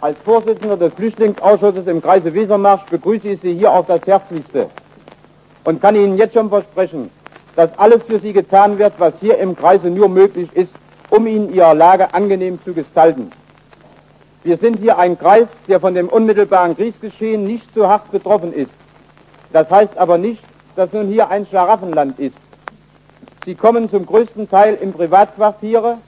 Als Vorsitzender des Flüchtlingsausschusses im Kreise Wesermarsch begrüße ich Sie hier auf das Herzlichste und kann Ihnen jetzt schon versprechen, dass alles für Sie getan wird, was hier im Kreise nur möglich ist, um Ihnen Ihre Lage angenehm zu gestalten. Wir sind hier ein Kreis, der von dem unmittelbaren Kriegsgeschehen nicht so hart betroffen ist. Das heißt aber nicht, dass nun hier ein Schlaraffenland ist. Sie kommen zum größten Teil in Privatquartiere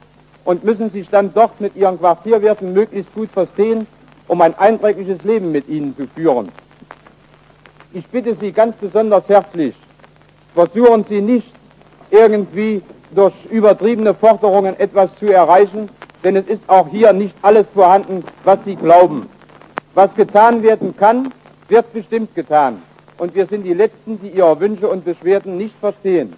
und müssen sich dann dort mit ihren Quartierwirten möglichst gut verstehen, um ein einträgliches Leben mit ihnen zu führen. Ich bitte Sie ganz besonders herzlich, versuchen Sie nicht irgendwie durch übertriebene Forderungen etwas zu erreichen, denn es ist auch hier nicht alles vorhanden, was Sie glauben. Was getan werden kann, wird bestimmt getan. Und wir sind die Letzten, die Ihre Wünsche und Beschwerden nicht verstehen.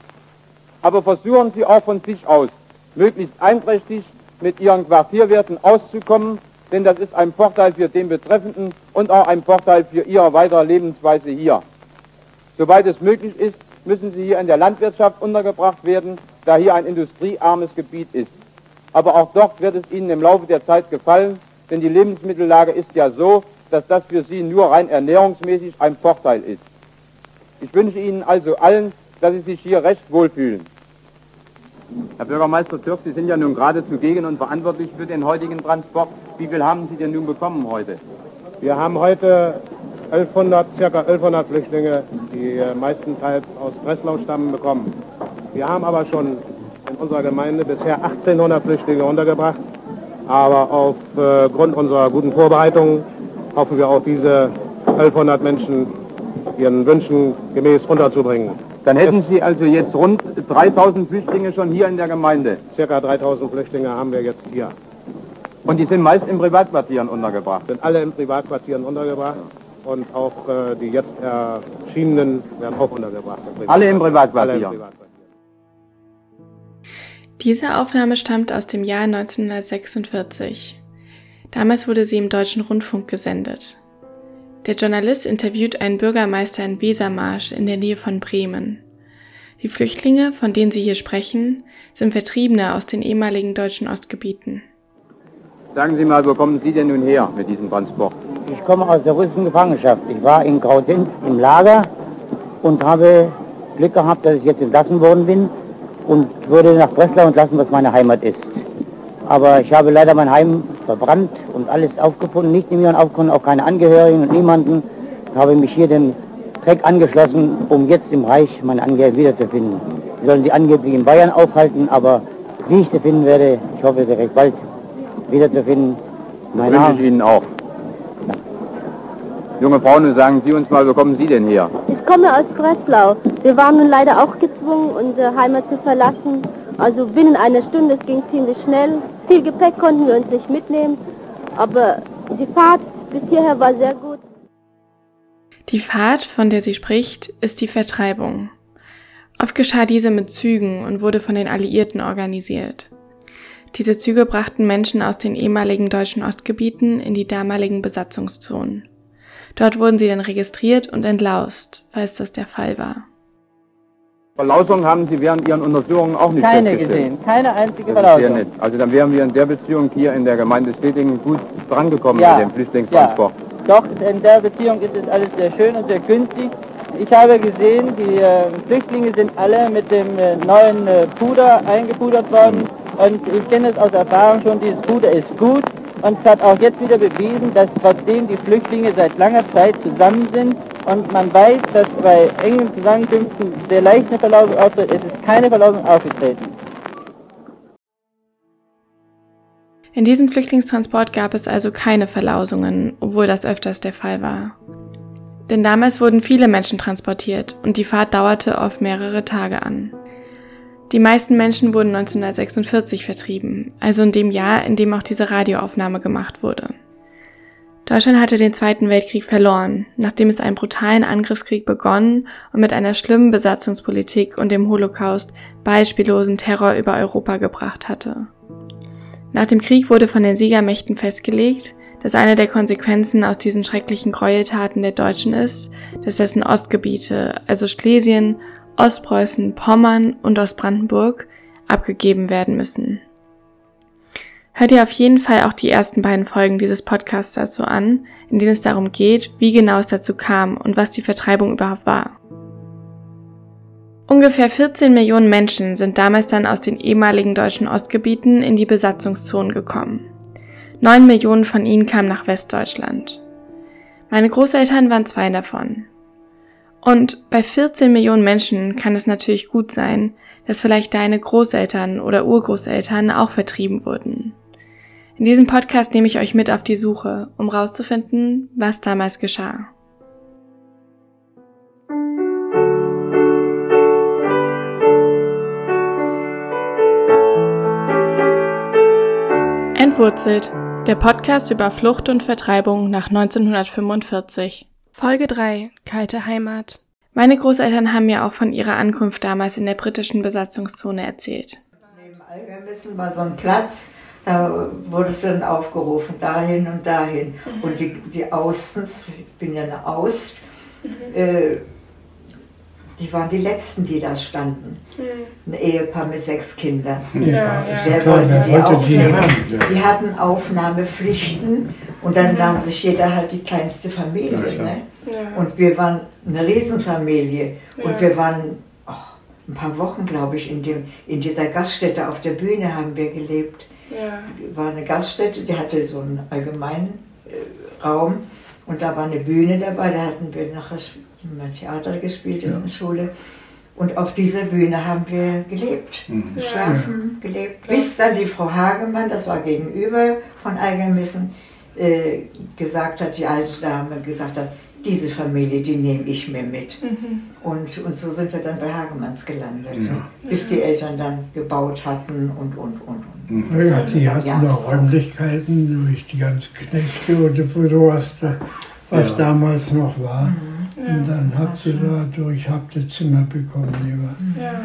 Aber versuchen Sie auch von sich aus, möglichst einträchtig mit Ihren Quartierwerten auszukommen, denn das ist ein Vorteil für den Betreffenden und auch ein Vorteil für Ihre weitere Lebensweise hier. Soweit es möglich ist, müssen Sie hier in der Landwirtschaft untergebracht werden, da hier ein industriearmes Gebiet ist. Aber auch dort wird es Ihnen im Laufe der Zeit gefallen, denn die Lebensmittellage ist ja so, dass das für Sie nur rein ernährungsmäßig ein Vorteil ist. Ich wünsche Ihnen also allen, dass Sie sich hier recht wohlfühlen. Herr Bürgermeister Türk, Sie sind ja nun gerade zugegen und verantwortlich für den heutigen Transport. Wie viel haben Sie denn nun bekommen heute? Wir haben heute 1100, circa 1100 Flüchtlinge, die äh, meistenteils aus Breslau stammen, bekommen. Wir haben aber schon in unserer Gemeinde bisher 1800 Flüchtlinge untergebracht. Aber aufgrund äh, unserer guten Vorbereitungen hoffen wir auch diese 1100 Menschen ihren Wünschen gemäß unterzubringen. Dann hätten Sie also jetzt rund 3000 Flüchtlinge schon hier in der Gemeinde. Circa 3000 Flüchtlinge haben wir jetzt hier. Und die sind meist in Privatquartieren untergebracht? Sind alle in Privatquartieren untergebracht und auch äh, die jetzt erschienenen werden auch untergebracht. Alle in Privatquartieren? Diese Aufnahme stammt aus dem Jahr 1946. Damals wurde sie im Deutschen Rundfunk gesendet. Der Journalist interviewt einen Bürgermeister in Wesermarsch in der Nähe von Bremen. Die Flüchtlinge, von denen Sie hier sprechen, sind Vertriebene aus den ehemaligen deutschen Ostgebieten. Sagen Sie mal, wo kommen Sie denn nun her mit diesem Transport? Ich komme aus der russischen Gefangenschaft. Ich war in Graudenz im Lager und habe Glück gehabt, dass ich jetzt entlassen worden bin und wurde nach Breslau entlassen, was meine Heimat ist. Aber ich habe leider mein Heim verbrannt und alles aufgefunden, nicht in mir aufgefunden, auch keine Angehörigen und niemanden. Ich habe mich hier dem Dreck angeschlossen, um jetzt im Reich meine Angehörigen wiederzufinden. Sie sollen sie angeblich in Bayern aufhalten, aber wie ich sie finden werde, ich hoffe, sie recht bald wiederzufinden. Mein wünsche ich Ihnen auch. Ja. Junge Frauen, sagen Sie uns mal, wo kommen Sie denn her? Ich komme aus Breslau. Wir waren nun leider auch gezwungen, unsere Heimat zu verlassen. Also binnen einer Stunde, es ging ziemlich schnell. Viel Gepäck konnten wir uns nicht mitnehmen, aber die Fahrt bis hierher war sehr gut. Die Fahrt, von der sie spricht, ist die Vertreibung. Oft geschah diese mit Zügen und wurde von den Alliierten organisiert. Diese Züge brachten Menschen aus den ehemaligen deutschen Ostgebieten in die damaligen Besatzungszonen. Dort wurden sie dann registriert und entlaust, falls das der Fall war. Verlausung haben Sie während Ihren Untersuchungen auch nicht Keine gesehen, keine einzige Verlausung. Also dann wären wir in der Beziehung hier in der Gemeinde Stetingen gut drangekommen ja. mit dem Flüchtlingstransport. Ja. Doch, in der Beziehung ist es alles sehr schön und sehr günstig. Ich habe gesehen, die äh, Flüchtlinge sind alle mit dem äh, neuen äh, Puder eingepudert worden. Und ich kenne es aus Erfahrung schon, dieses Puder ist gut. Und es hat auch jetzt wieder bewiesen, dass trotzdem die Flüchtlinge seit langer Zeit zusammen sind, und man weiß, dass bei engen Zusammenkünften sehr leicht eine Verlaubung auftritt. Es ist keine Verlaubung aufgetreten. In diesem Flüchtlingstransport gab es also keine Verlausungen, obwohl das öfters der Fall war. Denn damals wurden viele Menschen transportiert und die Fahrt dauerte oft mehrere Tage an. Die meisten Menschen wurden 1946 vertrieben, also in dem Jahr, in dem auch diese Radioaufnahme gemacht wurde. Deutschland hatte den Zweiten Weltkrieg verloren, nachdem es einen brutalen Angriffskrieg begonnen und mit einer schlimmen Besatzungspolitik und dem Holocaust beispiellosen Terror über Europa gebracht hatte. Nach dem Krieg wurde von den Siegermächten festgelegt, dass eine der Konsequenzen aus diesen schrecklichen Gräueltaten der Deutschen ist, dass dessen Ostgebiete, also Schlesien, Ostpreußen, Pommern und Ostbrandenburg, abgegeben werden müssen. Hört ihr auf jeden Fall auch die ersten beiden Folgen dieses Podcasts dazu an, in denen es darum geht, wie genau es dazu kam und was die Vertreibung überhaupt war. Ungefähr 14 Millionen Menschen sind damals dann aus den ehemaligen deutschen Ostgebieten in die Besatzungszonen gekommen. Neun Millionen von ihnen kamen nach Westdeutschland. Meine Großeltern waren zwei davon. Und bei 14 Millionen Menschen kann es natürlich gut sein, dass vielleicht deine Großeltern oder Urgroßeltern auch vertrieben wurden. In diesem Podcast nehme ich euch mit auf die Suche, um rauszufinden, was damals geschah. Entwurzelt, der Podcast über Flucht und Vertreibung nach 1945. Folge 3, Kalte Heimat. Meine Großeltern haben mir auch von ihrer Ankunft damals in der britischen Besatzungszone erzählt. Neben Algermissen war so ein Platz, da wurde es dann aufgerufen, dahin und dahin. Mhm. Und die, die Austens, ich bin ja eine Aust, mhm. äh, die waren die Letzten, die da standen. Mhm. Ein Ehepaar mit sechs Kindern. Ja, ja. Der wollte die aufnehmen. Die hatten Aufnahmepflichten und dann nahm sich jeder halt die kleinste Familie. Ne? Und wir waren eine Riesenfamilie. Und wir waren ein paar Wochen, glaube ich, in, dem, in dieser Gaststätte auf der Bühne haben wir gelebt. Ja. War eine Gaststätte, die hatte so einen allgemeinen äh, Raum und da war eine Bühne dabei, da hatten wir nachher Theater gespielt in der Schule. Und auf dieser Bühne haben wir gelebt, mhm. geschlafen, ja. gelebt, bis dann die Frau Hagemann, das war gegenüber von Algermissen, äh, gesagt hat, die alte Dame gesagt hat, diese Familie, die nehme ich mir mit. Mhm. Und, und so sind wir dann bei Hagemanns gelandet, ja. bis die Eltern dann gebaut hatten und, und, und. und. Mhm. Ja, die hatten ja. noch Räumlichkeiten durch die ganzen Knechte oder sowas, was ja. damals noch war. Mhm. Und dann habt ihr dadurch habt ihr Zimmer bekommen. Ja.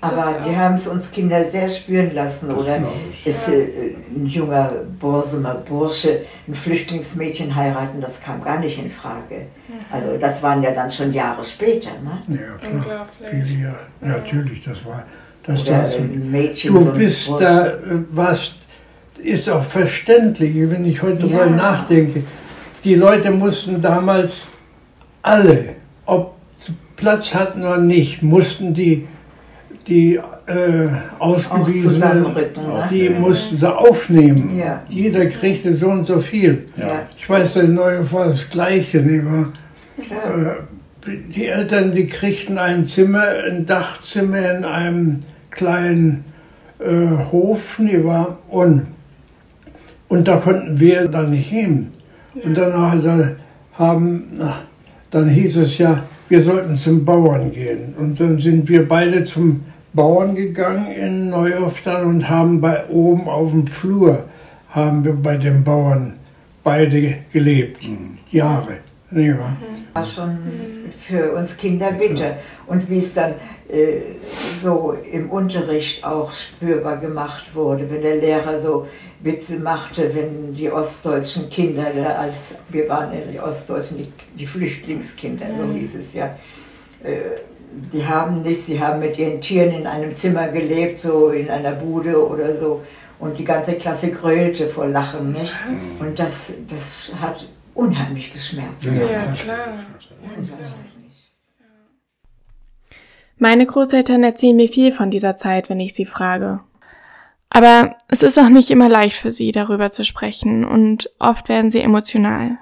Aber wir haben es uns Kinder sehr spüren lassen, das oder? Ist äh, ein junger Borsumer Bursche ein Flüchtlingsmädchen heiraten, das kam gar nicht in Frage. Also das waren ja dann schon Jahre später, ne? Ja, klar. Viele Jahre. Natürlich, das war. Das oder das, du bist da, was ist auch verständlich, wenn ich heute ja. nachdenke. Die Leute mussten damals alle, ob Platz hatten oder nicht, mussten die die äh, Ausgewiesenen, ne? die mussten sie aufnehmen. Ja. Jeder kriegte so und so viel. Ja. Ich weiß, der Neue war das Gleiche. Nicht Äh, die Eltern, die kriegten ein Zimmer, ein Dachzimmer in einem kleinen äh, Hof, wahr? Und, und da konnten wir dann nicht hin. Ja. Und danach dann haben, dann hieß es ja, wir sollten zum Bauern gehen. Und dann sind wir beide zum Bauern gegangen in Neuhofstadt und haben bei oben auf dem Flur haben wir bei den Bauern beide gelebt. Mhm. Jahre. Nee, war. schon für uns Kinder bitter. Und wie es dann äh, so im Unterricht auch spürbar gemacht wurde, wenn der Lehrer so Witze machte, wenn die ostdeutschen Kinder, als wir waren ja die Ostdeutschen, die, die Flüchtlingskinder, so mhm. hieß es ja, äh, die haben nicht, sie haben mit ihren Tieren in einem Zimmer gelebt, so in einer Bude oder so. Und die ganze Klasse grölte vor Lachen, nicht? Und das, das hat unheimlich geschmerzt. Ja, ja klar. Meine Großeltern erzählen mir viel von dieser Zeit, wenn ich sie frage. Aber es ist auch nicht immer leicht für sie, darüber zu sprechen, und oft werden sie emotional.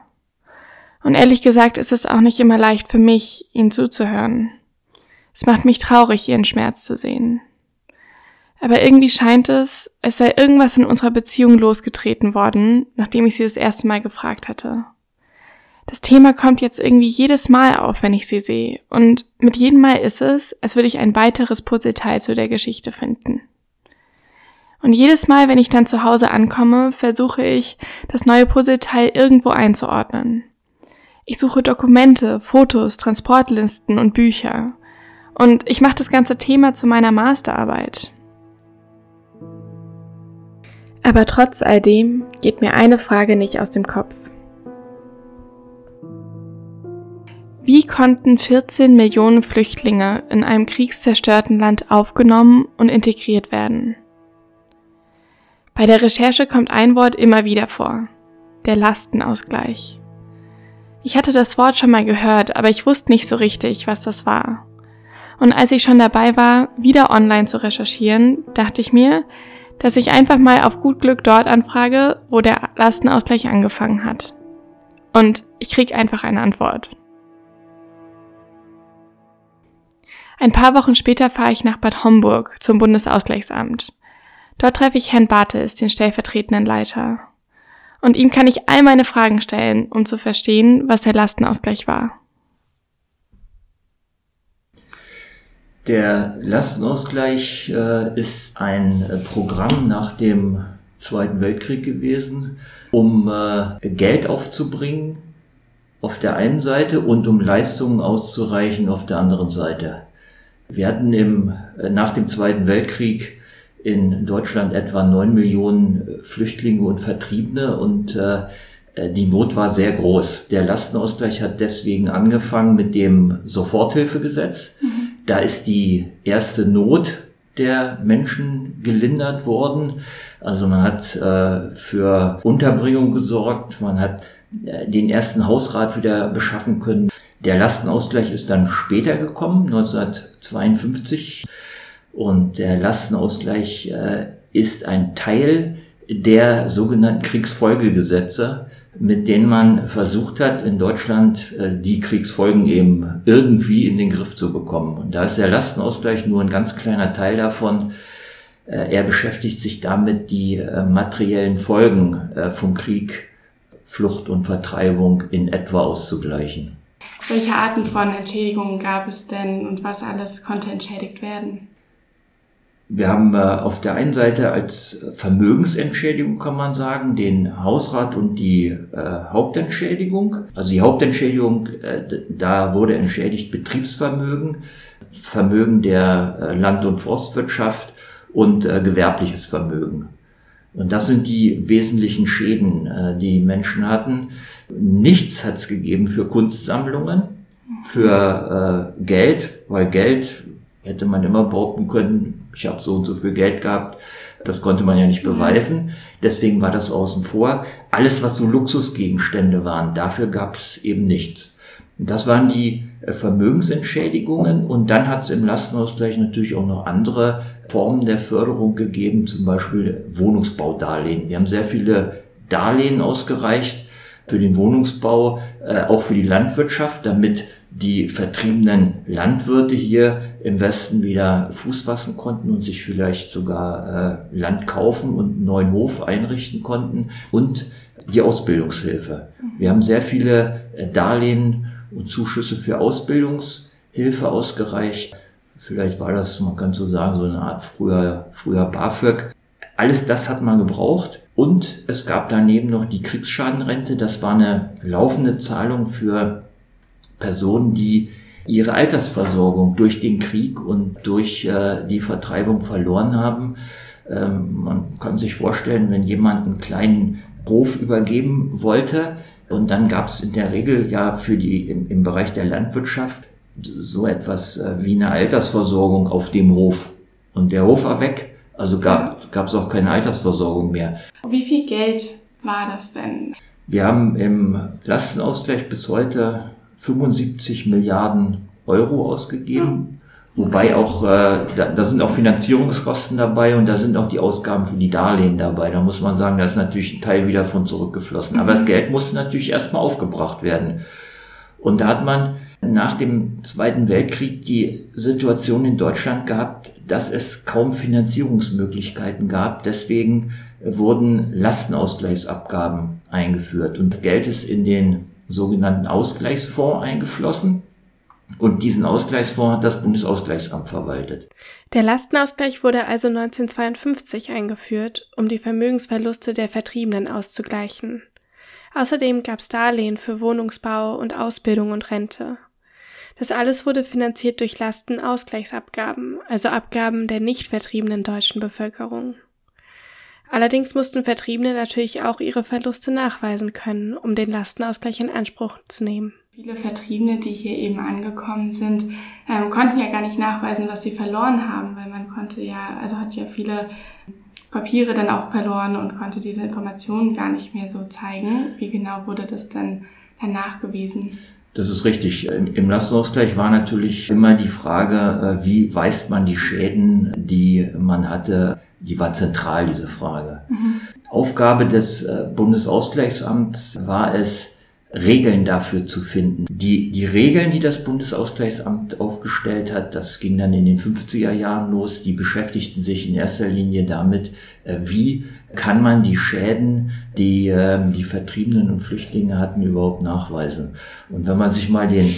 Und ehrlich gesagt ist es auch nicht immer leicht für mich, ihnen zuzuhören. Es macht mich traurig, ihren Schmerz zu sehen. Aber irgendwie scheint es, es sei irgendwas in unserer Beziehung losgetreten worden, nachdem ich sie das erste Mal gefragt hatte. Das Thema kommt jetzt irgendwie jedes Mal auf, wenn ich sie sehe, und mit jedem Mal ist es, als würde ich ein weiteres Puzzleteil zu der Geschichte finden. Und jedes Mal, wenn ich dann zu Hause ankomme, versuche ich, das neue Puzzleteil irgendwo einzuordnen. Ich suche Dokumente, Fotos, Transportlisten und Bücher. Und ich mache das ganze Thema zu meiner Masterarbeit. Aber trotz all dem geht mir eine Frage nicht aus dem Kopf. Wie konnten 14 Millionen Flüchtlinge in einem kriegszerstörten Land aufgenommen und integriert werden? Bei der Recherche kommt ein Wort immer wieder vor. Der Lastenausgleich. Ich hatte das Wort schon mal gehört, aber ich wusste nicht so richtig, was das war. Und als ich schon dabei war, wieder online zu recherchieren, dachte ich mir, dass ich einfach mal auf gut Glück dort anfrage, wo der Lastenausgleich angefangen hat. Und ich krieg einfach eine Antwort. Ein paar Wochen später fahre ich nach Bad Homburg zum Bundesausgleichsamt. Dort treffe ich Herrn Bartels, den stellvertretenden Leiter. Und ihm kann ich all meine Fragen stellen, um zu verstehen, was der Lastenausgleich war. Der Lastenausgleich äh, ist ein äh, Programm nach dem Zweiten Weltkrieg gewesen, um äh, Geld aufzubringen auf der einen Seite und um Leistungen auszureichen auf der anderen Seite. Wir hatten im, äh, nach dem Zweiten Weltkrieg in Deutschland etwa neun Millionen äh, Flüchtlinge und Vertriebene und äh, äh, die Not war sehr groß. Der Lastenausgleich hat deswegen angefangen mit dem Soforthilfegesetz. Mhm. Da ist die erste Not der Menschen gelindert worden. Also man hat äh, für Unterbringung gesorgt, man hat äh, den ersten Hausrat wieder beschaffen können. Der Lastenausgleich ist dann später gekommen, 1952. Und der Lastenausgleich äh, ist ein Teil der sogenannten Kriegsfolgegesetze, mit denen man versucht hat, in Deutschland äh, die Kriegsfolgen eben irgendwie in den Griff zu bekommen. Und da ist der Lastenausgleich nur ein ganz kleiner Teil davon. Äh, er beschäftigt sich damit, die materiellen Folgen vom Krieg, Flucht und Vertreibung in etwa auszugleichen. Welche Arten von Entschädigungen gab es denn und was alles konnte entschädigt werden? Wir haben äh, auf der einen Seite als Vermögensentschädigung, kann man sagen, den Hausrat und die äh, Hauptentschädigung. Also die Hauptentschädigung, äh, da wurde entschädigt Betriebsvermögen, Vermögen der äh, Land- und Forstwirtschaft und äh, gewerbliches Vermögen. Und das sind die wesentlichen Schäden, äh, die Menschen hatten. Nichts hat es gegeben für Kunstsammlungen, für äh, Geld, weil Geld hätte man immer behaupten können, ich habe so und so viel Geld gehabt. Das konnte man ja nicht beweisen. Deswegen war das außen vor. Alles, was so Luxusgegenstände waren, dafür gab es eben nichts. Das waren die äh, Vermögensentschädigungen. Und dann hat es im Lastenausgleich natürlich auch noch andere Formen der Förderung gegeben, zum Beispiel Wohnungsbaudarlehen. Wir haben sehr viele Darlehen ausgereicht für den Wohnungsbau, äh, auch für die Landwirtschaft, damit die vertriebenen Landwirte hier im Westen wieder Fuß fassen konnten und sich vielleicht sogar äh, Land kaufen und einen neuen Hof einrichten konnten und die Ausbildungshilfe. Wir haben sehr viele Darlehen und Zuschüsse für Ausbildungshilfe ausgereicht. Vielleicht war das, man kann so sagen, so eine Art früher, früher BAföG. Alles das hat man gebraucht. Und es gab daneben noch die Kriegsschadenrente. Das war eine laufende Zahlung für Personen, die ihre Altersversorgung durch den Krieg und durch äh, die Vertreibung verloren haben. Ähm, man kann sich vorstellen, wenn jemand einen kleinen Hof übergeben wollte, und dann gab es in der Regel ja für die im, im Bereich der Landwirtschaft so etwas äh, wie eine Altersversorgung auf dem Hof. Und der Hof war weg, also gab es auch keine Altersversorgung mehr. Wie viel Geld war das denn? Wir haben im Lastenausgleich bis heute 75 Milliarden Euro ausgegeben. Wobei auch, äh, da, da sind auch Finanzierungskosten dabei und da sind auch die Ausgaben für die Darlehen dabei. Da muss man sagen, da ist natürlich ein Teil wieder von zurückgeflossen. Aber das mhm. Geld musste natürlich erstmal aufgebracht werden. Und da hat man nach dem Zweiten Weltkrieg die Situation in Deutschland gehabt, dass es kaum Finanzierungsmöglichkeiten gab. Deswegen wurden Lastenausgleichsabgaben eingeführt und Geld ist in den sogenannten Ausgleichsfonds eingeflossen. Und diesen Ausgleichsfonds hat das Bundesausgleichsamt verwaltet. Der Lastenausgleich wurde also 1952 eingeführt, um die Vermögensverluste der Vertriebenen auszugleichen. Außerdem gab es Darlehen für Wohnungsbau und Ausbildung und Rente. Das alles wurde finanziert durch Lastenausgleichsabgaben, also Abgaben der nicht vertriebenen deutschen Bevölkerung. Allerdings mussten Vertriebene natürlich auch ihre Verluste nachweisen können, um den Lastenausgleich in Anspruch zu nehmen. Viele Vertriebene, die hier eben angekommen sind, ähm, konnten ja gar nicht nachweisen, was sie verloren haben, weil man konnte ja, also hat ja viele Papiere dann auch verloren und konnte diese Informationen gar nicht mehr so zeigen. Wie genau wurde das dann, dann nachgewiesen? Das ist richtig. Im Lastenausgleich war natürlich immer die Frage, äh, wie weist man die Schäden, die man hatte, die war zentral, diese Frage. Mhm. Aufgabe des äh, Bundesausgleichsamts war es, Regeln dafür zu finden. Die, die Regeln, die das Bundesausgleichsamt aufgestellt hat, das ging dann in den 50er Jahren los, die beschäftigten sich in erster Linie damit, äh, wie kann man die Schäden, die ähm, die Vertriebenen und Flüchtlinge hatten, überhaupt nachweisen. Und wenn man sich mal den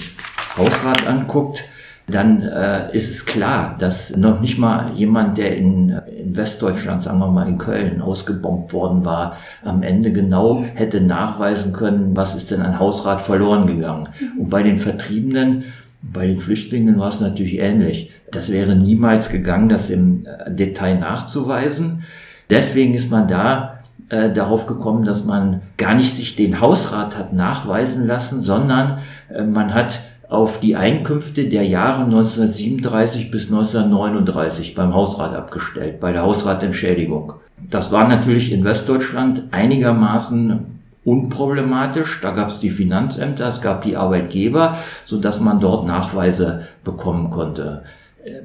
Hausrat anguckt, dann äh, ist es klar, dass noch nicht mal jemand, der in, in Westdeutschland, sagen wir mal in Köln, ausgebombt worden war, am Ende genau hätte nachweisen können, was ist denn an Hausrat verloren gegangen. Und bei den Vertriebenen, bei den Flüchtlingen war es natürlich ähnlich. Das wäre niemals gegangen, das im äh, Detail nachzuweisen. Deswegen ist man da äh, darauf gekommen, dass man gar nicht sich den Hausrat hat nachweisen lassen, sondern äh, man hat auf die Einkünfte der Jahre 1937 bis 1939 beim Hausrat abgestellt, bei der Hausratentschädigung. Das war natürlich in Westdeutschland einigermaßen unproblematisch. Da gab es die Finanzämter, es gab die Arbeitgeber, so dass man dort Nachweise bekommen konnte.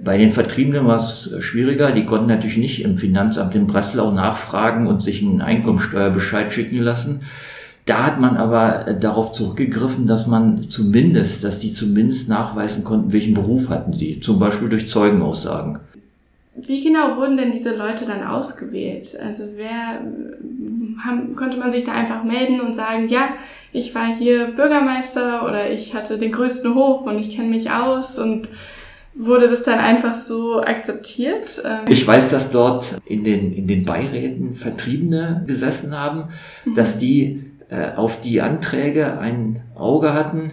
Bei den Vertriebenen war es schwieriger. Die konnten natürlich nicht im Finanzamt in Breslau nachfragen und sich einen Einkommensteuerbescheid schicken lassen. Da hat man aber äh, darauf zurückgegriffen, dass man zumindest, dass die zumindest nachweisen konnten, welchen Beruf hatten sie, zum Beispiel durch Zeugenaussagen. Wie genau wurden denn diese Leute dann ausgewählt? Also wer haben, konnte man sich da einfach melden und sagen, ja, ich war hier Bürgermeister oder ich hatte den größten Hof und ich kenne mich aus und wurde das dann einfach so akzeptiert? Ähm, ich weiß, dass dort in den, in den Beiräten Vertriebene gesessen haben, mhm. dass die äh, auf die Anträge ein Auge hatten.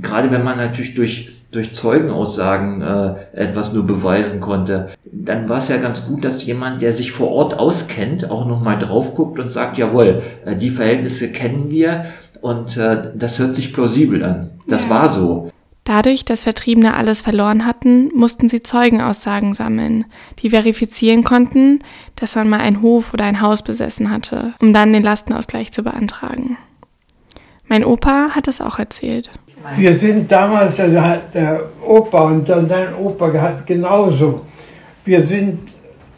Gerade wenn man natürlich durch durch Zeugenaussagen äh, etwas nur beweisen konnte, dann war es ja ganz gut, dass jemand, der sich vor Ort auskennt, auch nochmal drauf guckt und sagt, jawohl, äh, die Verhältnisse kennen wir und äh, das hört sich plausibel an. Das ja. war so. Dadurch, dass Vertriebene alles verloren hatten, mussten sie Zeugenaussagen sammeln, die verifizieren konnten, dass man mal einen Hof oder ein Haus besessen hatte, um dann den Lastenausgleich zu beantragen. Mein Opa hat es auch erzählt. Wir sind damals, also der Opa und dann dein Opa hat genauso. Wir sind,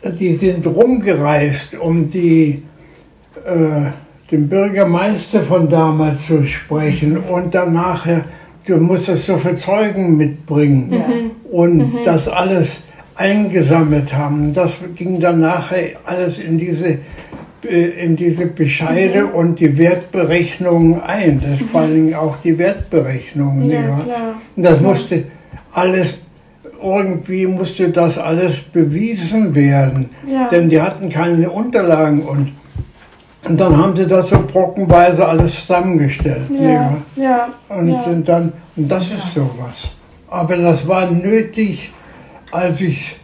die sind rumgereist, um die, äh, den Bürgermeister von damals zu sprechen und dann nachher du musstest so viele Zeugen mitbringen mhm. und mhm. das alles eingesammelt haben. Das ging dann nachher alles in diese, äh, in diese Bescheide mhm. und die Wertberechnungen ein. Das mhm. vor allem auch die Wertberechnungen. Ja, klar. Und das musste alles irgendwie musste das alles bewiesen werden, ja. denn die hatten keine Unterlagen und und dann haben sie das so brockenweise alles zusammengestellt. Ja, ja, und, ja. und dann, und das ist sowas. Aber das war nötig, als ich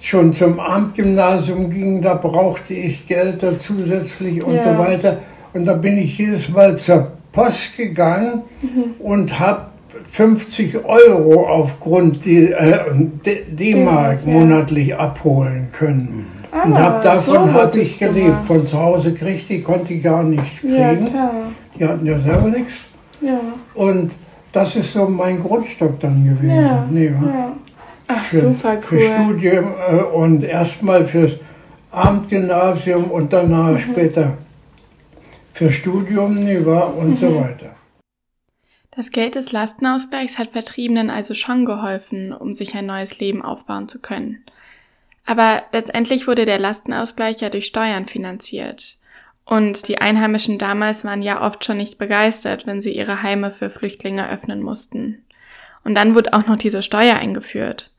schon zum Abendgymnasium ging, da brauchte ich Geld da zusätzlich und ja. so weiter. Und da bin ich jedes Mal zur Post gegangen mhm. und habe 50 Euro aufgrund äh, D-Mark monatlich abholen können. Ah, und hab davon so habe ich gelebt. Von zu Hause kriegte ich, konnte ich gar nichts kriegen. Ja, klar. Die hatten ja selber nichts. Ja. Und das ist so mein Grundstock dann gewesen. Ja, nee, ja. Ach, für, super cool. Für Studium äh, und erstmal fürs Abendgymnasium und danach mhm. später für Studium nee, war und mhm. so weiter. Das Geld des Lastenausgleichs hat Vertriebenen also schon geholfen, um sich ein neues Leben aufbauen zu können. Aber letztendlich wurde der Lastenausgleich ja durch Steuern finanziert. Und die Einheimischen damals waren ja oft schon nicht begeistert, wenn sie ihre Heime für Flüchtlinge öffnen mussten. Und dann wurde auch noch diese Steuer eingeführt.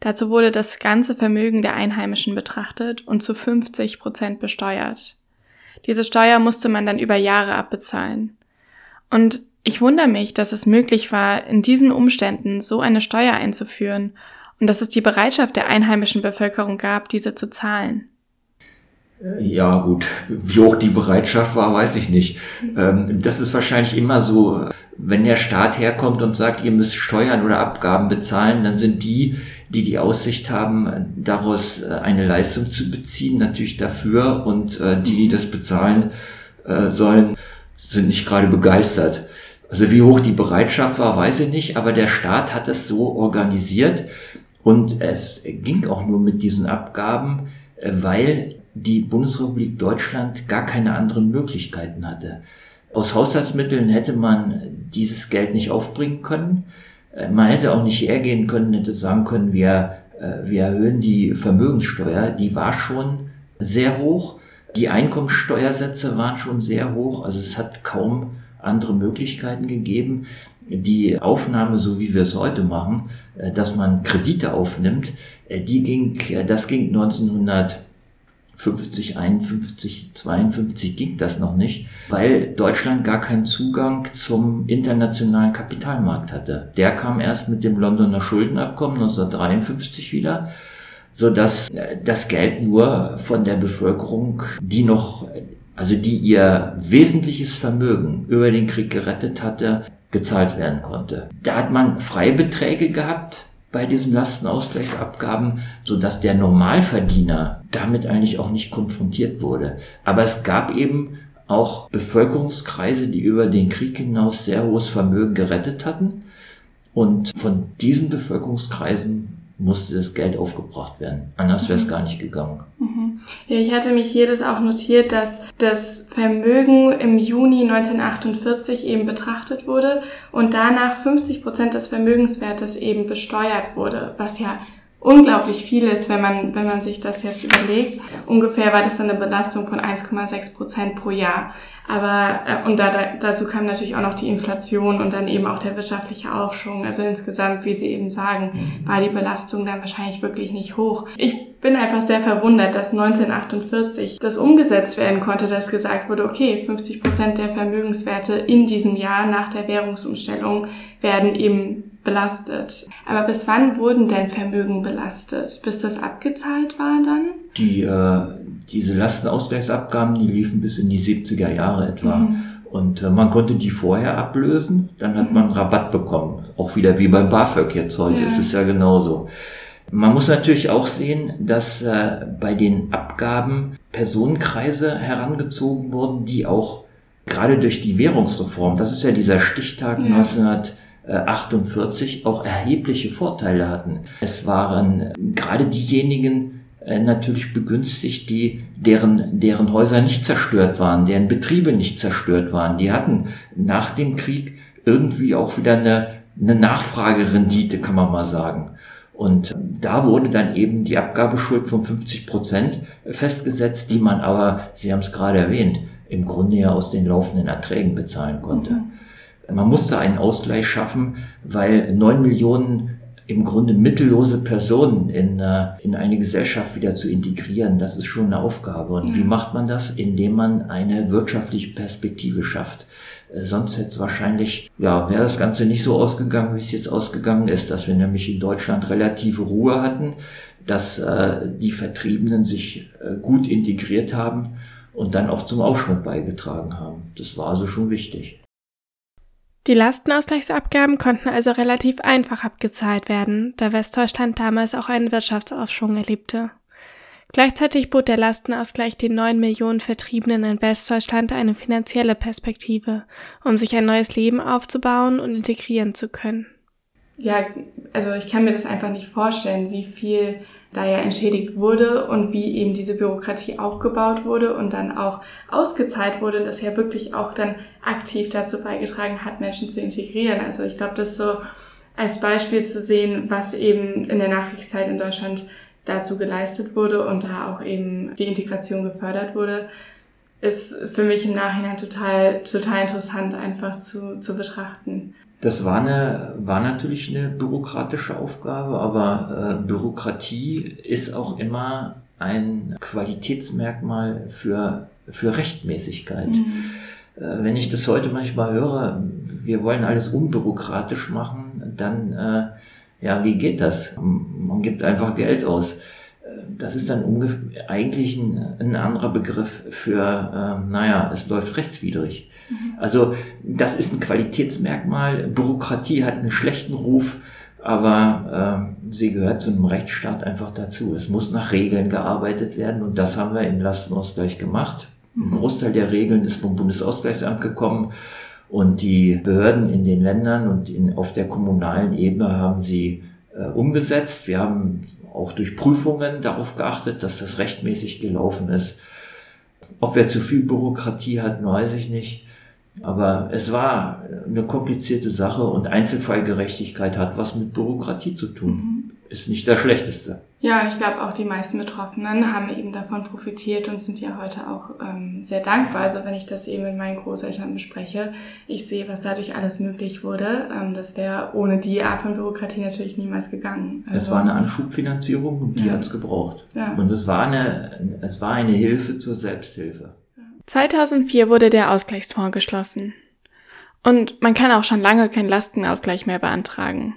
Dazu wurde das ganze Vermögen der Einheimischen betrachtet und zu 50 Prozent besteuert. Diese Steuer musste man dann über Jahre abbezahlen. Und ich wundere mich, dass es möglich war, in diesen Umständen so eine Steuer einzuführen und dass es die Bereitschaft der einheimischen Bevölkerung gab, diese zu zahlen. Äh, ja, gut. Wie hoch die Bereitschaft war, weiß ich nicht. Ähm, das ist wahrscheinlich immer so, wenn der Staat herkommt und sagt, ihr müsst Steuern oder Abgaben bezahlen, dann sind die, die die Aussicht haben, daraus äh, eine Leistung zu beziehen, natürlich dafür und äh, die, die das bezahlen sollen, sind nicht gerade begeistert. Also wie hoch die Bereitschaft war, weiß ich nicht, aber der Staat hat es so organisiert und es ging auch nur mit diesen Abgaben, weil die Bundesrepublik Deutschland gar keine anderen Möglichkeiten hatte. Aus Haushaltsmitteln hätte man dieses Geld nicht aufbringen können. Äh, man hätte auch nicht hergehen können, hätte sagen können, wir, äh, wir erhöhen die Vermögenssteuer. Die war schon sehr hoch. Die Einkommenssteuersätze waren schon sehr hoch. Also es hat kaum andere Möglichkeiten gegeben. Die Aufnahme, so wie wir es heute machen, äh, dass man Kredite aufnimmt, die ging, das ging 1900 50, 51, 52 ging das noch nicht, weil Deutschland gar keinen Zugang zum internationalen Kapitalmarkt hatte. Der kam erst mit dem Londoner Schuldenabkommen 1953 wieder, so dass äh, das Geld nur von der Bevölkerung, die noch, also die ihr wesentliches Vermögen über den Krieg gerettet hatte, gezahlt werden konnte. Da hat man Freibeträge gehabt, bei diesen Lastenausgleichsabgaben, so dass der Normalverdiener damit eigentlich auch nicht konfrontiert wurde. Aber es gab eben auch Bevölkerungskreise, die über den Krieg hinaus sehr hohes Vermögen gerettet hatten. Und von diesen Bevölkerungskreisen musste das Geld aufgebracht werden. Anders wäre es mhm. gar nicht gegangen. Mhm. Ja, ich hatte mich hier das auch notiert, dass das Vermögen im Juni 1948 eben betrachtet wurde und danach 50 Prozent des Vermögenswertes eben besteuert wurde, was ja unglaublich viel ist, wenn man, wenn man sich das jetzt überlegt. Ungefähr war das dann eine Belastung von 1,6 Prozent pro Jahr. Aber, äh, und da, da, dazu kam natürlich auch noch die Inflation und dann eben auch der wirtschaftliche Aufschwung. Also insgesamt, wie Sie eben sagen, war die Belastung dann wahrscheinlich wirklich nicht hoch. Ich bin einfach sehr verwundert, dass 1948 das umgesetzt werden konnte, dass gesagt wurde, okay, 50 Prozent der Vermögenswerte in diesem Jahr nach der Währungsumstellung werden eben belastet. Aber bis wann wurden denn Vermögen belastet? Bis das abgezahlt war dann? Die, äh, diese Lastenausgleichsabgaben, die liefen bis in die 70er Jahre etwa. Mhm. Und äh, man konnte die vorher ablösen, dann hat mhm. man Rabatt bekommen. Auch wieder wie beim BAföG jetzt heute, ja. ist es ja genauso. Man muss natürlich auch sehen, dass äh, bei den Abgaben Personenkreise herangezogen wurden, die auch gerade durch die Währungsreform, das ist ja dieser Stichtag ja. 1900 48 auch erhebliche Vorteile hatten. Es waren gerade diejenigen äh, natürlich begünstigt, die deren deren Häuser nicht zerstört waren, deren Betriebe nicht zerstört waren. Die hatten nach dem Krieg irgendwie auch wieder eine, eine Nachfragerendite, kann man mal sagen. Und da wurde dann eben die Abgabeschuld von 50 Prozent festgesetzt, die man aber, Sie haben es gerade erwähnt, im Grunde ja aus den laufenden Erträgen bezahlen konnte. Mhm. Man musste einen Ausgleich schaffen, weil neun Millionen im Grunde mittellose Personen in, äh, in eine Gesellschaft wieder zu integrieren, das ist schon eine Aufgabe. Und ja. wie macht man das? Indem man eine wirtschaftliche Perspektive schafft. Äh, sonst hätte es wahrscheinlich, ja, wäre das Ganze nicht so ausgegangen, wie es jetzt ausgegangen ist, dass wir nämlich in Deutschland relative Ruhe hatten, dass äh, die Vertriebenen sich äh, gut integriert haben und dann auch zum Aufschwung beigetragen haben. Das war also schon wichtig. Die Lastenausgleichsabgaben konnten also relativ einfach abgezahlt werden, da Westdeutschland damals auch einen Wirtschaftsaufschwung erlebte. Gleichzeitig bot der Lastenausgleich den neun Millionen Vertriebenen in Westdeutschland eine finanzielle Perspektive, um sich ein neues Leben aufzubauen und integrieren zu können ja, also ich kann mir das einfach nicht vorstellen, wie viel da ja entschädigt wurde und wie eben diese Bürokratie aufgebaut wurde und dann auch ausgezahlt wurde und das ja wirklich auch dann aktiv dazu beigetragen hat, Menschen zu integrieren. Also ich glaube, das so als Beispiel zu sehen, was eben in der Nachkriegszeit in Deutschland dazu geleistet wurde und da auch eben die Integration gefördert wurde, ist für mich im Nachhinein total, total interessant einfach zu, zu betrachten. Das war, eine, war natürlich eine bürokratische Aufgabe, aber äh, Bürokratie ist auch immer ein Qualitätsmerkmal für, für Rechtmäßigkeit. Mhm. Äh, wenn ich das heute manchmal höre, wir wollen alles unbürokratisch machen, dann, äh, ja, wie geht das? Man gibt einfach Geld aus. Das ist dann eigentlich ein, ein, anderer Begriff für, äh, naja, es läuft rechtswidrig. Mhm. Also das ist ein Qualitätsmerkmal. Bürokratie hat einen schlechten Ruf, aber äh, sie gehört zu einem Rechtsstaat einfach dazu. Es muss nach Regeln gearbeitet werden und das haben wir im Lastenausgleich gemacht. Ein mhm. Großteil der Regeln ist vom Bundesausgleichsamt gekommen und die Behörden in den Ländern und in, auf der kommunalen Ebene haben sie äh, umgesetzt. Wir haben auch durch Prüfungen darauf geachtet, dass das rechtmäßig gelaufen ist. Ob wir zu viel Bürokratie hatten, weiß ich nicht. Aber es war eine komplizierte Sache und Einzelfallgerechtigkeit hat was mit Bürokratie zu tun. Mhm ist nicht das Schlechteste. Ja, und ich glaube auch die meisten Betroffenen haben eben davon profitiert und sind ja heute auch ähm, sehr dankbar. Also wenn ich das eben mit meinen Großeltern bespreche, ich sehe, was dadurch alles möglich wurde. Ähm, das wäre ohne die Art von Bürokratie natürlich niemals gegangen. Also, es war eine Anschubfinanzierung und die ja. hat es gebraucht. Ja. Und es war, eine, es war eine Hilfe zur Selbsthilfe. 2004 wurde der Ausgleichsfonds geschlossen. Und man kann auch schon lange keinen Lastenausgleich mehr beantragen.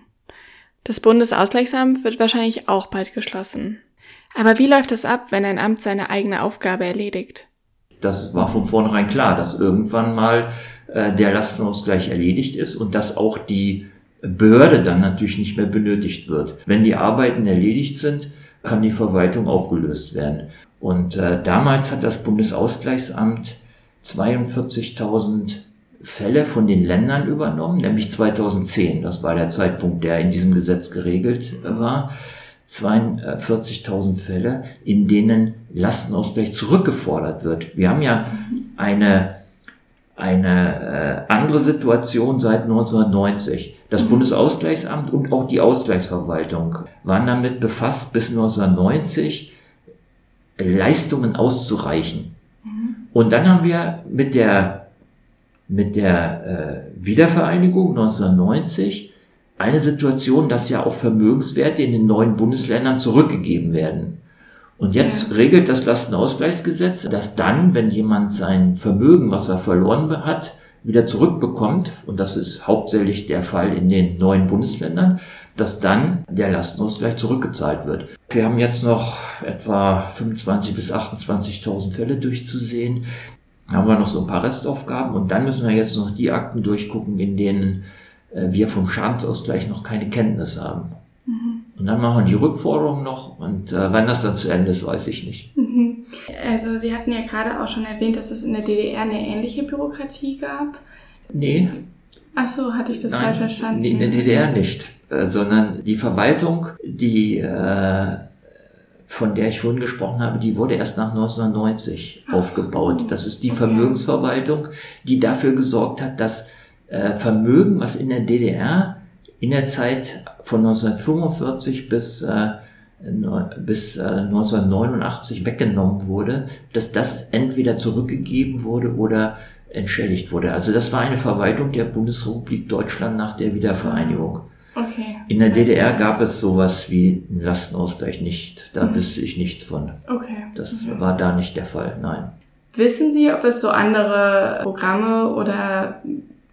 Das Bundesausgleichsamt wird wahrscheinlich auch bald geschlossen. Aber wie läuft es ab, wenn ein Amt seine eigene Aufgabe erledigt? Das war von vornherein klar, dass irgendwann mal äh, der Lastenausgleich erledigt ist und dass auch die Behörde dann natürlich nicht mehr benötigt wird. Wenn die Arbeiten erledigt sind, kann die Verwaltung aufgelöst werden. Und äh, damals hat das Bundesausgleichsamt 42.000 Fälle von den Ländern übernommen, nämlich 2010. Das war der Zeitpunkt, der in diesem Gesetz geregelt war. 42.000 Fälle, in denen Lastenausgleich zurückgefordert wird. Wir haben ja eine, eine äh, andere Situation seit 1990. Das Bundesausgleichsamt und auch die Ausgleichsverwaltung waren damit befasst, bis 1990 Leistungen auszureichen. Und dann haben wir mit der mit der äh, Wiedervereinigung 1990 eine Situation, dass ja auch Vermögenswerte in den neuen Bundesländern zurückgegeben werden. Und jetzt regelt das Lastenausgleichsgesetz, dass dann, wenn jemand sein Vermögen, was er verloren hat, wieder zurückbekommt, und das ist hauptsächlich der Fall in den neuen Bundesländern, dass dann der Lastenausgleich zurückgezahlt wird. Wir haben jetzt noch etwa 25.000 bis 28.000 Fälle durchzusehen haben wir noch so ein paar Restaufgaben und dann müssen wir jetzt noch die Akten durchgucken, in denen äh, wir vom Schadensausgleich noch keine Kenntnis haben. Mhm. Und dann machen wir die Rückforderung noch und äh, wann das dann zu Ende ist, weiß ich nicht. Mhm. Also Sie hatten ja gerade auch schon erwähnt, dass es in der DDR eine ähnliche Bürokratie gab. Nee. Ach so, hatte ich das Nein, falsch verstanden? Nee, in der DDR nicht, äh, sondern die Verwaltung, die äh, von der ich vorhin gesprochen habe, die wurde erst nach 1990 Ach aufgebaut. So. Das ist die okay. Vermögensverwaltung, die dafür gesorgt hat, dass äh, Vermögen, was in der DDR in der Zeit von 1945 bis, äh, bis äh, 1989 weggenommen wurde, dass das entweder zurückgegeben wurde oder entschädigt wurde. Also das war eine Verwaltung der Bundesrepublik Deutschland nach der Wiedervereinigung. Okay. In der DDR gab es sowas wie einen Lastenausgleich nicht. Da mhm. wüsste ich nichts von. Okay. Das okay. war da nicht der Fall, nein. Wissen Sie, ob es so andere Programme oder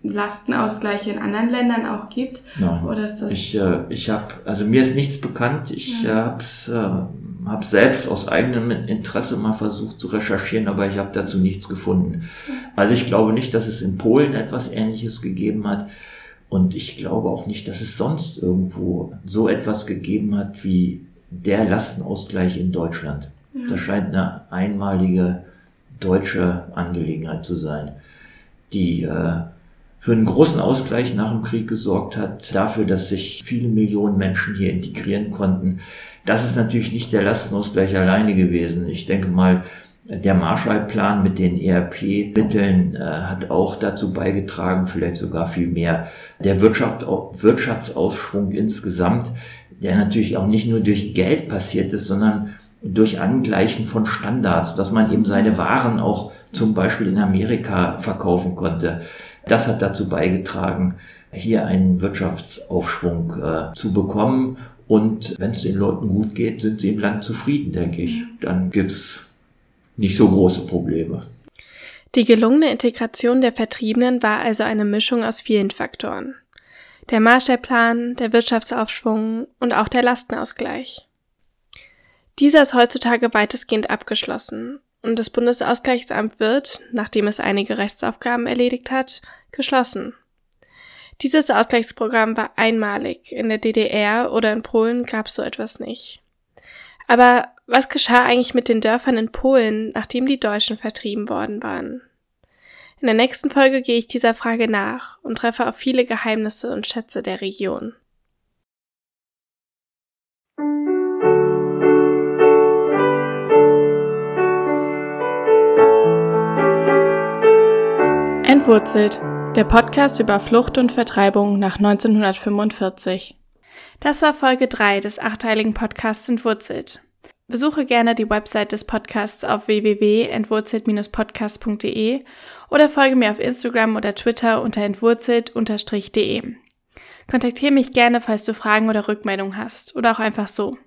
Lastenausgleiche in anderen Ländern auch gibt? Nein. Oder ist das ich äh, ich habe, also mir ist nichts bekannt. Ich ja. habe äh, hab selbst aus eigenem Interesse mal versucht zu recherchieren, aber ich habe dazu nichts gefunden. Also ich glaube nicht, dass es in Polen etwas Ähnliches gegeben hat. Und ich glaube auch nicht, dass es sonst irgendwo so etwas gegeben hat wie der Lastenausgleich in Deutschland. Ja. Das scheint eine einmalige deutsche Angelegenheit zu sein, die äh, für einen großen Ausgleich nach dem Krieg gesorgt hat, dafür, dass sich viele Millionen Menschen hier integrieren konnten. Das ist natürlich nicht der Lastenausgleich alleine gewesen. Ich denke mal, der Marshallplan mit den ERP-Mitteln äh, hat auch dazu beigetragen, vielleicht sogar viel mehr. Der Wirtschaft, Wirtschaftsaufschwung insgesamt, der natürlich auch nicht nur durch Geld passiert ist, sondern durch Angleichen von Standards, dass man eben seine Waren auch zum Beispiel in Amerika verkaufen konnte. Das hat dazu beigetragen, hier einen Wirtschaftsaufschwung äh, zu bekommen. Und wenn es den Leuten gut geht, sind sie im Land zufrieden, denke ich. Dann gibt's nicht so große Probleme. Die gelungene Integration der Vertriebenen war also eine Mischung aus vielen Faktoren. Der Marshallplan, der Wirtschaftsaufschwung und auch der Lastenausgleich. Dieser ist heutzutage weitestgehend abgeschlossen und das Bundesausgleichsamt wird, nachdem es einige Rechtsaufgaben erledigt hat, geschlossen. Dieses Ausgleichsprogramm war einmalig. In der DDR oder in Polen gab es so etwas nicht. Aber was geschah eigentlich mit den Dörfern in Polen, nachdem die Deutschen vertrieben worden waren? In der nächsten Folge gehe ich dieser Frage nach und treffe auf viele Geheimnisse und Schätze der Region. Entwurzelt, der Podcast über Flucht und Vertreibung nach 1945. Das war Folge 3 des achteiligen Podcasts Entwurzelt. Besuche gerne die Website des Podcasts auf www.entwurzelt-podcast.de oder folge mir auf Instagram oder Twitter unter entwurzelt-de. Kontaktiere mich gerne, falls du Fragen oder Rückmeldungen hast oder auch einfach so.